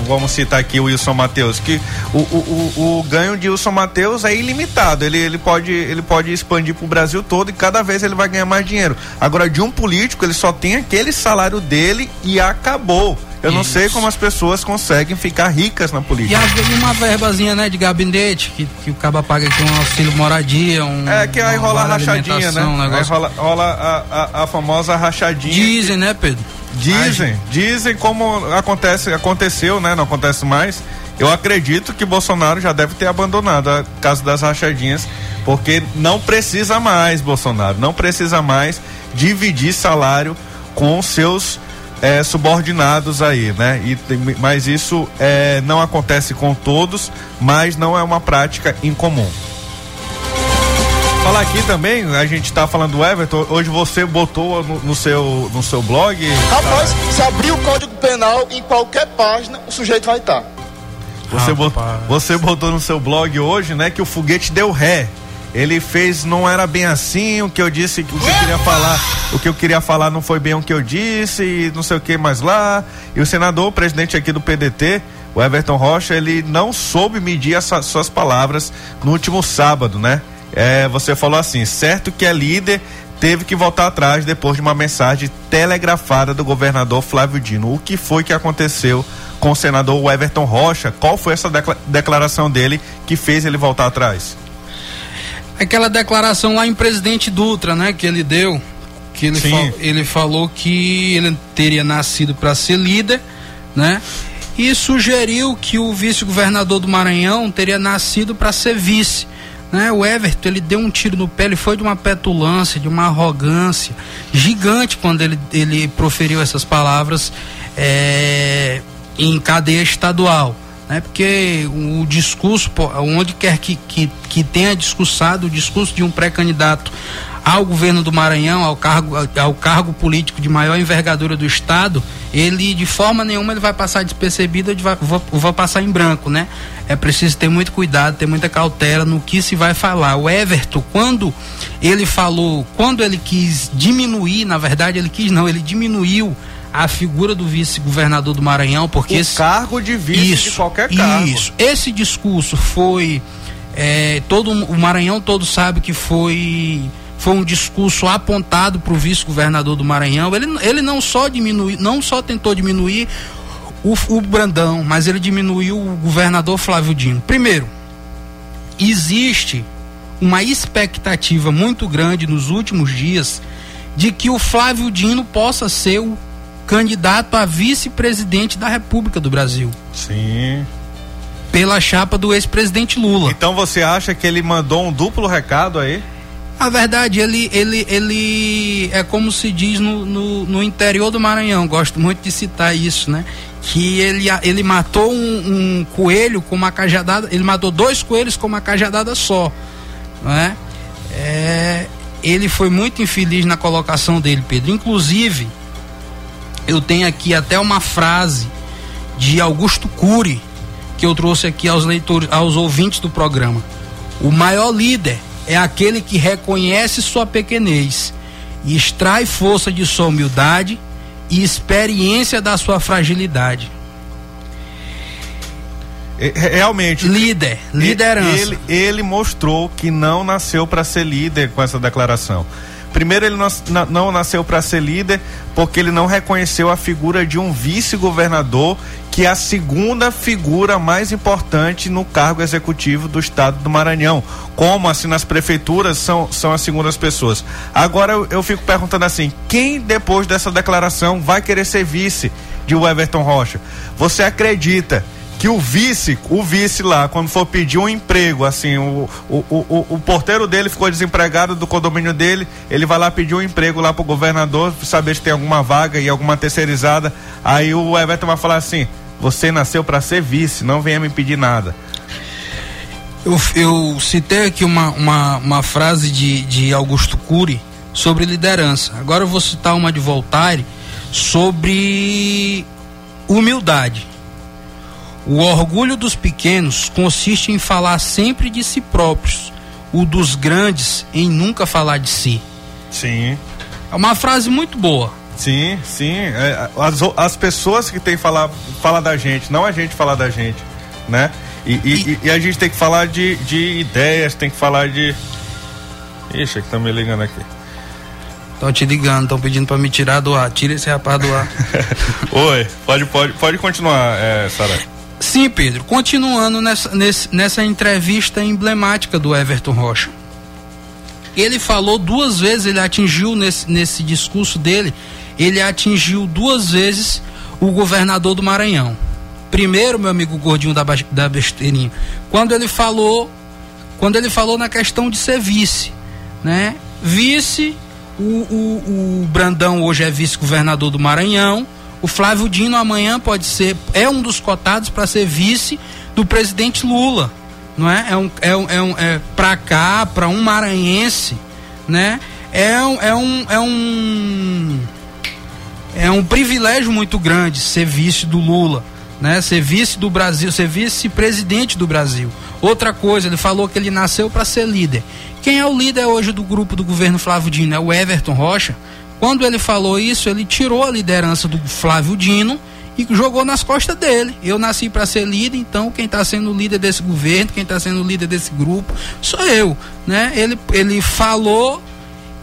vamos citar aqui o Wilson Matheus, que o, o, o, o ganho de Wilson Matheus é ilimitado, ele, ele, pode, ele pode expandir para o Brasil todo e cada vez ele vai ganhar mais dinheiro. Agora, de um político, ele só tem aquele salário dele e acabou. Eu não sei como as pessoas conseguem ficar ricas na política. E uma verbazinha, né, de gabinete, que, que o caba paga aqui um auxílio moradia, um. É que aí rola a rachadinha, né? Um negócio... Aí rola, rola a, a, a, famosa rachadinha. Dizem, né, Pedro? Dizem, dizem como acontece, aconteceu, né? Não acontece mais. Eu acredito que Bolsonaro já deve ter abandonado a caso das rachadinhas, porque não precisa mais, Bolsonaro, não precisa mais dividir salário com seus é, subordinados aí, né? E, mas isso é, não acontece com todos, mas não é uma prática incomum. Falar aqui também, a gente está falando do Everton, hoje você botou no, no, seu, no seu blog. Rapaz, se abrir o código penal em qualquer página, o sujeito vai estar. Você, botou, você botou no seu blog hoje, né, que o foguete deu ré ele fez, não era bem assim, o que eu disse, o que eu queria falar, o que eu queria falar não foi bem o que eu disse, e não sei o que mais lá. E o senador, o presidente aqui do PDT, o Everton Rocha, ele não soube medir as suas palavras no último sábado, né? É, você falou assim, certo que é líder, teve que voltar atrás depois de uma mensagem telegrafada do governador Flávio Dino. O que foi que aconteceu com o senador Everton Rocha? Qual foi essa declaração dele que fez ele voltar atrás? Aquela declaração lá em Presidente Dutra, né, que ele deu, que ele, fal, ele falou que ele teria nascido para ser líder, né? E sugeriu que o vice-governador do Maranhão teria nascido para ser vice. Né? O Everton ele deu um tiro no pé, ele foi de uma petulância, de uma arrogância gigante quando ele, ele proferiu essas palavras é, em cadeia estadual né? Porque o discurso, onde quer que, que, que tenha discursado o discurso de um pré-candidato ao governo do Maranhão, ao cargo, ao cargo político de maior envergadura do Estado, ele de forma nenhuma ele vai passar despercebido ou vai, vai passar em branco, né? É preciso ter muito cuidado, ter muita cautela no que se vai falar. O Everton, quando ele falou, quando ele quis diminuir, na verdade ele quis não, ele diminuiu a figura do vice-governador do Maranhão, porque o esse cargo de vice isso, de qualquer cargo. Isso. Esse discurso foi é, todo o Maranhão todo sabe que foi foi um discurso apontado para o vice-governador do Maranhão. Ele, ele não só diminuiu, não só tentou diminuir o, o Brandão, mas ele diminuiu o governador Flávio Dino. Primeiro, existe uma expectativa muito grande nos últimos dias de que o Flávio Dino possa ser o candidato a vice-presidente da República do Brasil. Sim. Pela chapa do ex-presidente Lula. Então você acha que ele mandou um duplo recado aí? A verdade, ele, ele, ele é como se diz no, no, no interior do Maranhão, gosto muito de citar isso, né? Que ele, ele matou um, um coelho com uma cajadada, ele matou dois coelhos com uma cajadada só, não é? é ele foi muito infeliz na colocação dele, Pedro. Inclusive, eu tenho aqui até uma frase de Augusto Cury que eu trouxe aqui aos leitores, aos ouvintes do programa. O maior líder é aquele que reconhece sua pequenez e extrai força de sua humildade e experiência da sua fragilidade. Realmente. Líder, liderança. Ele, ele mostrou que não nasceu para ser líder com essa declaração. Primeiro, ele não, nasceu para ser líder porque ele não reconheceu a figura de um vice-governador, que é a segunda figura mais importante no cargo executivo do estado do Maranhão. Como assim nas prefeituras são, são as segundas pessoas. Agora eu, eu fico perguntando assim: quem depois dessa declaração vai querer ser vice de Everton Rocha? Você acredita? Que o vice, o vice lá, quando for pedir um emprego, assim, o, o, o, o, porteiro dele ficou desempregado do condomínio dele, ele vai lá pedir um emprego lá pro governador, saber se tem alguma vaga e alguma terceirizada. Aí o Everton vai falar assim: você nasceu para ser vice, não venha me pedir nada. Eu, eu citei aqui uma, uma, uma frase de, de Augusto Cury sobre liderança. Agora eu vou citar uma de Voltaire sobre humildade. O orgulho dos pequenos consiste em falar sempre de si próprios, o dos grandes em nunca falar de si. Sim. uma frase muito boa. Sim, sim. É, as, as pessoas que que falar fala da gente, não a gente falar da gente, né? E, e, e, e a gente tem que falar de, de ideias, tem que falar de. Ixi, é que tá me ligando aqui. Estão te ligando, estão pedindo para me tirar do ar. Tira esse rapaz do ar. Oi, pode, pode, pode continuar, é, Sara. Sim, Pedro. Continuando nessa, nessa, entrevista emblemática do Everton Rocha. Ele falou duas vezes, ele atingiu nesse, nesse discurso dele, ele atingiu duas vezes o governador do Maranhão. Primeiro, meu amigo gordinho da, da besteirinha, quando ele falou, quando ele falou na questão de ser vice, né? Vice o, o, o Brandão hoje é vice-governador do Maranhão. O Flávio Dino amanhã pode ser, é um dos cotados para ser vice do presidente Lula. Não é? É um, é um, é, um, é para cá, para um maranhense, né? É um, é um, é um é um privilégio muito grande ser vice do Lula, né? Ser vice do Brasil, ser vice-presidente do Brasil. Outra coisa, ele falou que ele nasceu para ser líder. Quem é o líder hoje do grupo do governo Flávio Dino? É o Everton Rocha. Quando ele falou isso, ele tirou a liderança do Flávio Dino e jogou nas costas dele. Eu nasci para ser líder, então quem está sendo líder desse governo, quem está sendo líder desse grupo, sou eu, né? Ele, ele falou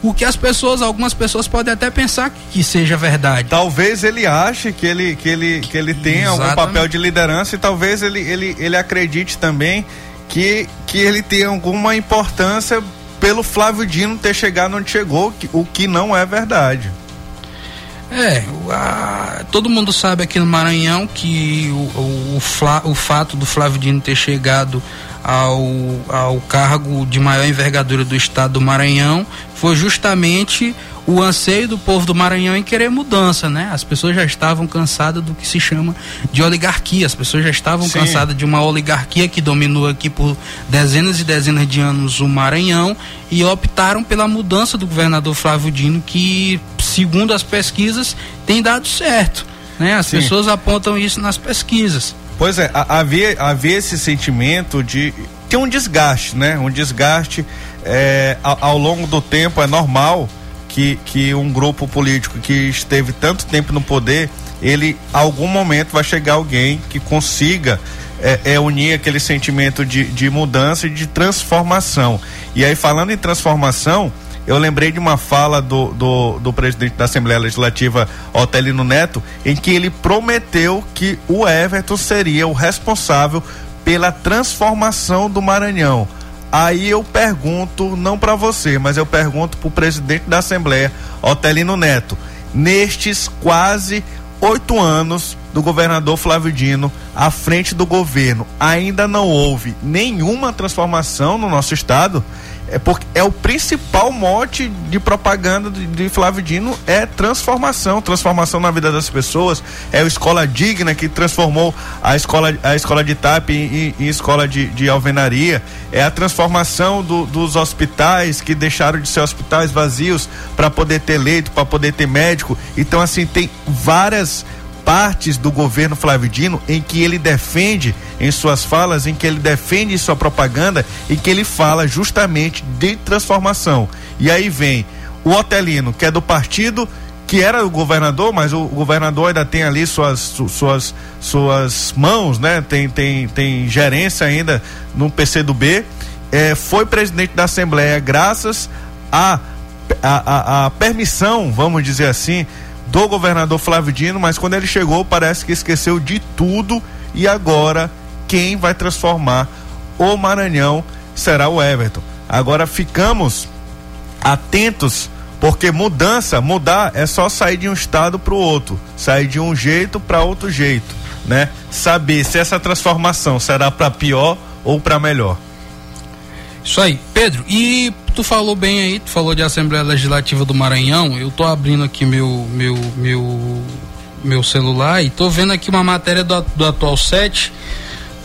o que as pessoas, algumas pessoas podem até pensar que, que seja verdade. Talvez ele ache que ele que ele que ele tem algum papel de liderança e talvez ele ele, ele acredite também que, que ele tem alguma importância pelo Flávio Dino ter chegado onde chegou, o que não é verdade. É, a, todo mundo sabe aqui no Maranhão que o, o, o, o fato do Flávio Dino ter chegado ao, ao cargo de maior envergadura do estado do Maranhão foi justamente o anseio do povo do Maranhão em querer mudança, né? As pessoas já estavam cansadas do que se chama de oligarquia, as pessoas já estavam Sim. cansadas de uma oligarquia que dominou aqui por dezenas e dezenas de anos o Maranhão e optaram pela mudança do governador Flávio Dino, que, segundo as pesquisas, tem dado certo. Né? As Sim. pessoas apontam isso nas pesquisas. Pois é, havia, havia esse sentimento de ter um desgaste, né? Um desgaste é, ao, ao longo do tempo é normal que, que um grupo político que esteve tanto tempo no poder, ele, algum momento, vai chegar alguém que consiga é, é, unir aquele sentimento de, de mudança e de transformação. E aí, falando em transformação, eu lembrei de uma fala do, do, do, presidente da Assembleia Legislativa, Otelino Neto, em que ele prometeu que o Everton seria o responsável pela transformação do Maranhão. Aí eu pergunto, não para você, mas eu pergunto para o presidente da Assembleia, Otelino Neto, nestes quase oito anos do governador Flávio Dino à frente do governo, ainda não houve nenhuma transformação no nosso estado? É porque é o principal mote de propaganda de, de, Flávio Dino é transformação, transformação na vida das pessoas, é a escola digna que transformou a escola a escola de TAP em, em escola de, de, alvenaria, é a transformação do, dos hospitais que deixaram de ser hospitais vazios para poder ter leito, para poder ter médico. Então assim tem várias partes do governo Flávio Dino em que ele defende em suas falas, em que ele defende sua propaganda e que ele fala justamente de transformação. E aí vem o Otelino, que é do partido que era o governador, mas o governador ainda tem ali suas suas suas mãos, né? Tem tem tem gerência ainda no PCdoB. É, foi presidente da Assembleia graças a a, a, a permissão, vamos dizer assim, do governador Flávio Dino, mas quando ele chegou parece que esqueceu de tudo e agora quem vai transformar o Maranhão será o Everton. Agora ficamos atentos porque mudança, mudar é só sair de um estado para o outro, sair de um jeito para outro jeito, né? Saber se essa transformação será para pior ou para melhor. Isso aí, Pedro. E tu falou bem aí, tu falou de Assembleia Legislativa do Maranhão. Eu tô abrindo aqui meu meu meu meu celular e tô vendo aqui uma matéria do, do atual 7,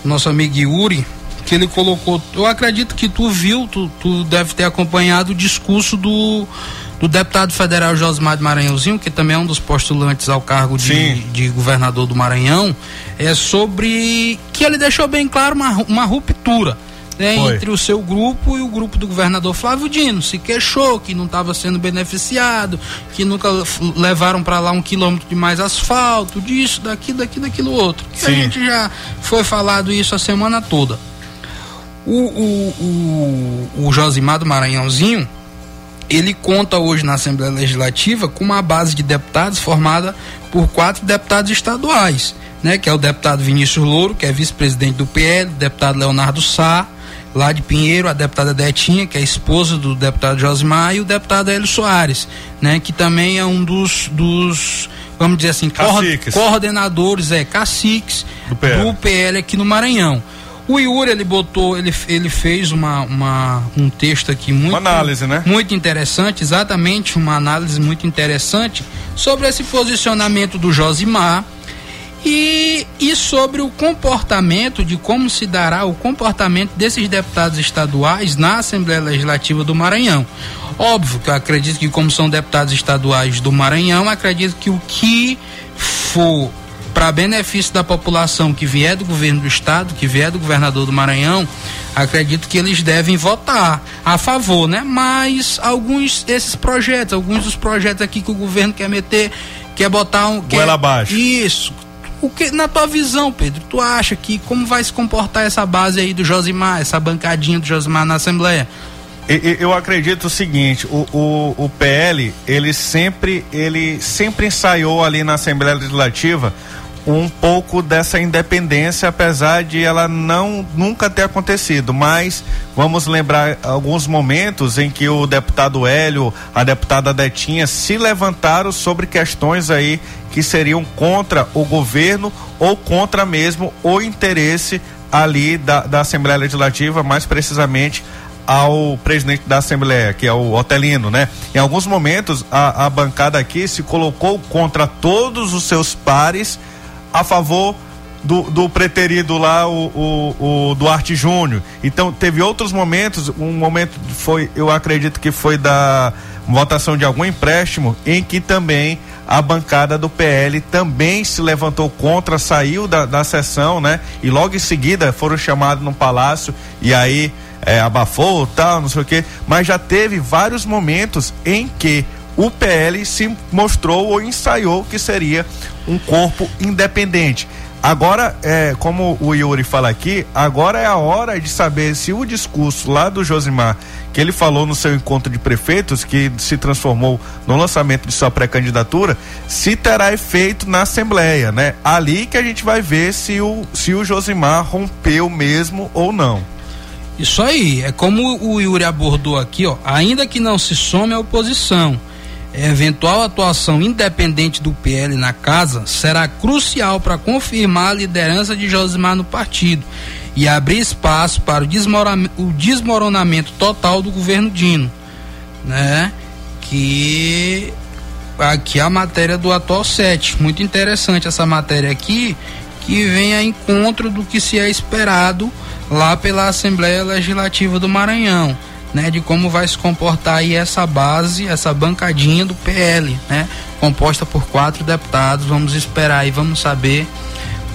nosso amigo Yuri, que ele colocou. Eu acredito que tu viu, tu, tu deve ter acompanhado o discurso do do deputado federal Josmar de Maranhãozinho, que também é um dos postulantes ao cargo de, de, governador do Maranhão, é sobre que ele deixou bem claro uma, uma ruptura né, entre o seu grupo e o grupo do governador Flávio Dino. Se queixou que não estava sendo beneficiado, que nunca levaram para lá um quilômetro de mais asfalto, disso, daqui, daqui, daquilo outro. Que a gente já foi falado isso a semana toda. O, o, o, o Josimar do Maranhãozinho, ele conta hoje na Assembleia Legislativa com uma base de deputados formada por quatro deputados estaduais, né? Que é o deputado Vinícius Louro, que é vice-presidente do PL, o deputado Leonardo Sá, lá de Pinheiro, a deputada Detinha, que é esposa do deputado Josimar, e o deputado Hélio Soares, né? Que também é um dos, dos vamos dizer assim, Caciques. coordenadores, é, caciques Do PL. do PL aqui no Maranhão. O Yuri, ele botou, ele, ele fez uma, uma, um texto aqui muito. Uma análise, né? Muito interessante, exatamente, uma análise muito interessante sobre esse posicionamento do Josimar e, e sobre o comportamento, de como se dará o comportamento desses deputados estaduais na Assembleia Legislativa do Maranhão. Óbvio que eu acredito que, como são deputados estaduais do Maranhão, acredito que o que for para benefício da população que vier do governo do estado, que vier do governador do Maranhão, acredito que eles devem votar a favor, né? Mas alguns desses projetos, alguns dos projetos aqui que o governo quer meter, quer botar um. Quer, Goela abaixo. Isso. O que, na tua visão, Pedro, tu acha que como vai se comportar essa base aí do Josimar, essa bancadinha do Josimar na Assembleia? Eu acredito o seguinte, o, o, o PL, ele sempre, ele sempre ensaiou ali na Assembleia Legislativa um pouco dessa independência, apesar de ela não nunca ter acontecido. Mas vamos lembrar alguns momentos em que o deputado Hélio, a deputada Detinha se levantaram sobre questões aí que seriam contra o governo ou contra mesmo o interesse ali da, da Assembleia Legislativa, mais precisamente ao presidente da Assembleia, que é o Otelino, né? Em alguns momentos, a, a bancada aqui se colocou contra todos os seus pares a favor do, do preterido lá, o, o, o Duarte Júnior. Então, teve outros momentos, um momento foi, eu acredito que foi da votação de algum empréstimo, em que também a bancada do PL também se levantou contra, saiu da, da sessão, né? E logo em seguida foram chamados no palácio e aí é, abafou, tal, não sei o quê. Mas já teve vários momentos em que o PL se mostrou ou ensaiou que seria um corpo independente. Agora, é, como o Yuri fala aqui, agora é a hora de saber se o discurso lá do Josimar, que ele falou no seu encontro de prefeitos, que se transformou no lançamento de sua pré-candidatura, se terá efeito na Assembleia, né? Ali que a gente vai ver se o, se o Josimar rompeu mesmo ou não. Isso aí, é como o Yuri abordou aqui, ó, ainda que não se some a oposição, eventual atuação independente do PL na casa será crucial para confirmar a liderança de Josimar no partido e abrir espaço para o desmoronamento total do governo Dino, né? Que aqui é a matéria do atual 7. Muito interessante essa matéria aqui, que vem a encontro do que se é esperado lá pela Assembleia Legislativa do Maranhão, né, de como vai se comportar aí essa base, essa bancadinha do PL, né, composta por quatro deputados. Vamos esperar e vamos saber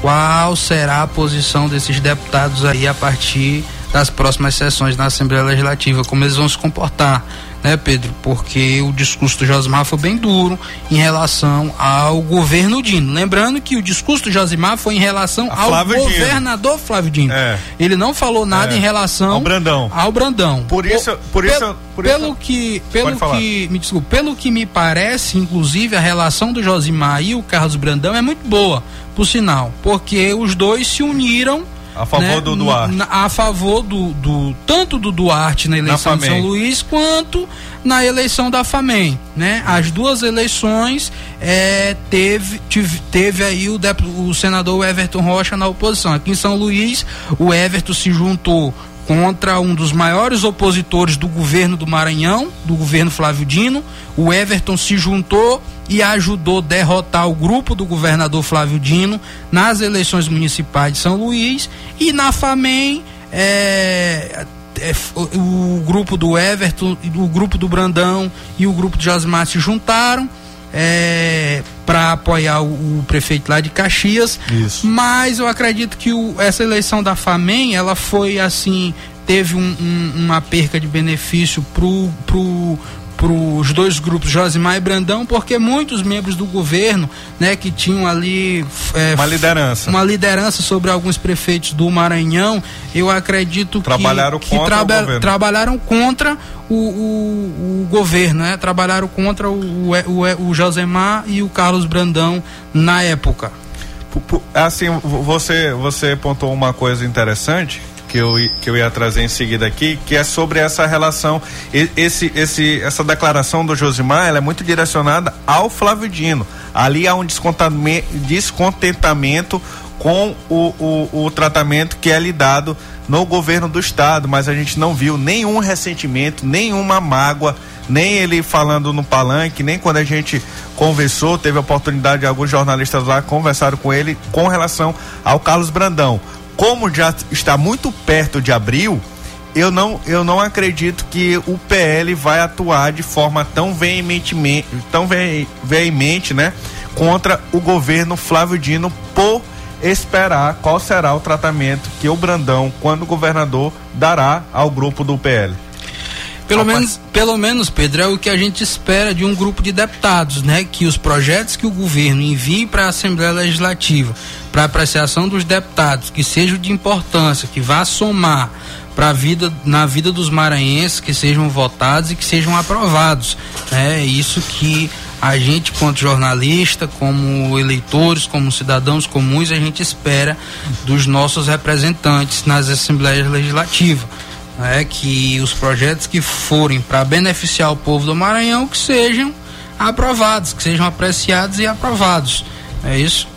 qual será a posição desses deputados aí a partir das próximas sessões na Assembleia Legislativa, como eles vão se comportar, né, Pedro? Porque o discurso do Josimar foi bem duro em relação ao governo Dino. Lembrando que o discurso do Josimar foi em relação A ao Flávio Dino. governador Flávio Dino. É. Ele não falou nada É. em relação Ao Brandão. Ao Brandão. Por isso- por isso- por pelo isso- que, pelo que, me desculpe, pelo que me parece, inclusive a relação do Josimar e o Carlos Brandão é muito boa, por sinal, porque os dois se uniram A favor né, do Duarte. na- a favor do, do tanto do Duarte na eleição de São. Luís quanto na eleição da FAMEM, né? As duas eleições é, teve, tive- teve aí o, o senador Everton Rocha na oposição. Aqui em São Luís, o Everton se juntou contra um dos maiores opositores do governo do Maranhão, do governo Flávio Dino. O Everton se juntou e ajudou derrotar o grupo do governador Flávio Dino nas eleições municipais de São Luís e na FAMEM é, é, o, grupo do Everton, o grupo do Brandão e o grupo de Josimar se juntaram para apoiar o, o prefeito lá de Caxias. Isso. Mas eu acredito que o- essa eleição da FAMEM, ela foi assim teve um, um, uma perca de benefício pro, pro para os dois grupos, Josimar e Brandão, porque muitos membros do governo, né, que tinham ali é, uma liderança, uma liderança sobre alguns prefeitos do Maranhão, eu acredito trabalharam que, que contra traba trabalharam contra o, o, o, governo, né, trabalharam contra o, o, o Josemar e o Carlos Brandão na época. Assim, você você pontou uma coisa interessante que eu, que eu ia trazer em seguida aqui, que é sobre essa relação, esse, esse, essa declaração do Josimar, ela é muito direcionada ao Flávio Dino. Ali há um descontentamento com o, o, o tratamento que é lhe dado no governo do estado, mas a gente não viu nenhum ressentimento, nenhuma mágoa, nem ele falando no palanque, nem quando a gente conversou, teve a oportunidade de alguns jornalistas lá conversaram com ele com relação ao Carlos Brandão como já está muito perto de abril, eu não, eu não acredito que o PL vai atuar de forma tão veementemente, tão ve, veemente, né, contra o governo Flávio Dino por esperar qual será o tratamento que o Brandão, quando governador, dará ao grupo do PL. Pelo menos, pelo menos, Pedro, é o que a gente espera de um grupo de deputados, né? Que os projetos que o governo envie para a Assembleia Legislativa, para apreciação dos deputados, que sejam de importância, que vá somar para vida na vida dos maranhenses, que sejam votados e que sejam aprovados. Né? É isso que a gente, quanto jornalista, como eleitores, como cidadãos comuns, a gente espera dos nossos representantes nas assembleias legislativas né, que os projetos que forem para beneficiar o povo do Maranhão que sejam aprovados, que sejam apreciados e aprovados. É isso?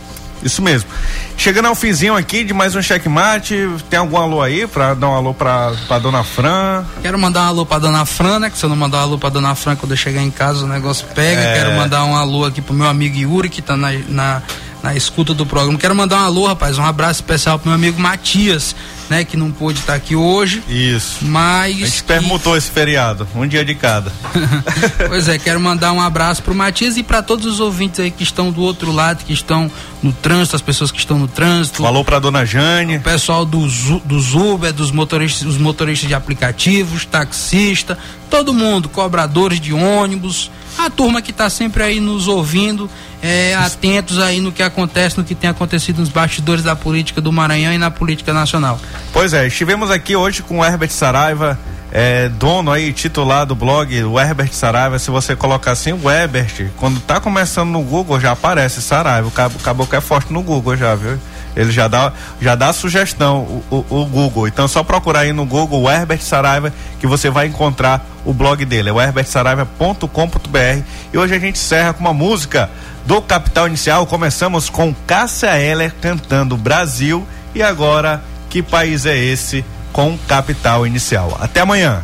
Isso mesmo. Chegando ao finzinho aqui de mais um checkmate, tem algum alô aí para dar um alô para pra dona Fran? Quero mandar um alô pra dona Fran, né? Que se eu não mandar um alô pra dona Fran quando eu chegar em casa o negócio pega. É... Quero mandar um alô aqui pro meu amigo Yuri que tá na, na na escuta do programa. Quero mandar um alô, rapaz, um abraço especial pro meu amigo Matias, né, que não pôde estar aqui hoje. Isso. Mas. A gente permutou esse feriado, um dia de cada. pois é, quero mandar um abraço pro Matias e para todos os ouvintes aí que estão do outro lado, que estão no trânsito, as pessoas que estão no trânsito. Falou pra dona Jane. O pessoal dos, dos Uber, dos motoristas, os motoristas de aplicativos, taxista, todo mundo, cobradores de ônibus, a turma que está sempre aí nos ouvindo é, atentos aí no que acontece, no que tem acontecido nos bastidores da política do Maranhão e na política nacional. Pois é, estivemos aqui hoje com o Herbert Saraiva, é, dono aí, titular do blog, o Herbert Saraiva, se você colocar assim, o Herbert, quando tá começando no Google, já aparece Saraiva, o caboclo é forte no Google já, viu? Ele já dá, já dá sugestão, o, o, o Google. Então é só procurar aí no Google o Herbert Saraiva que você vai encontrar o blog dele. É o herbertsaraiva.com.br. E hoje a gente encerra com uma música do Capital Inicial. Começamos com Cássia Heller cantando Brasil. E agora, que país é esse com Capital Inicial? Até amanhã.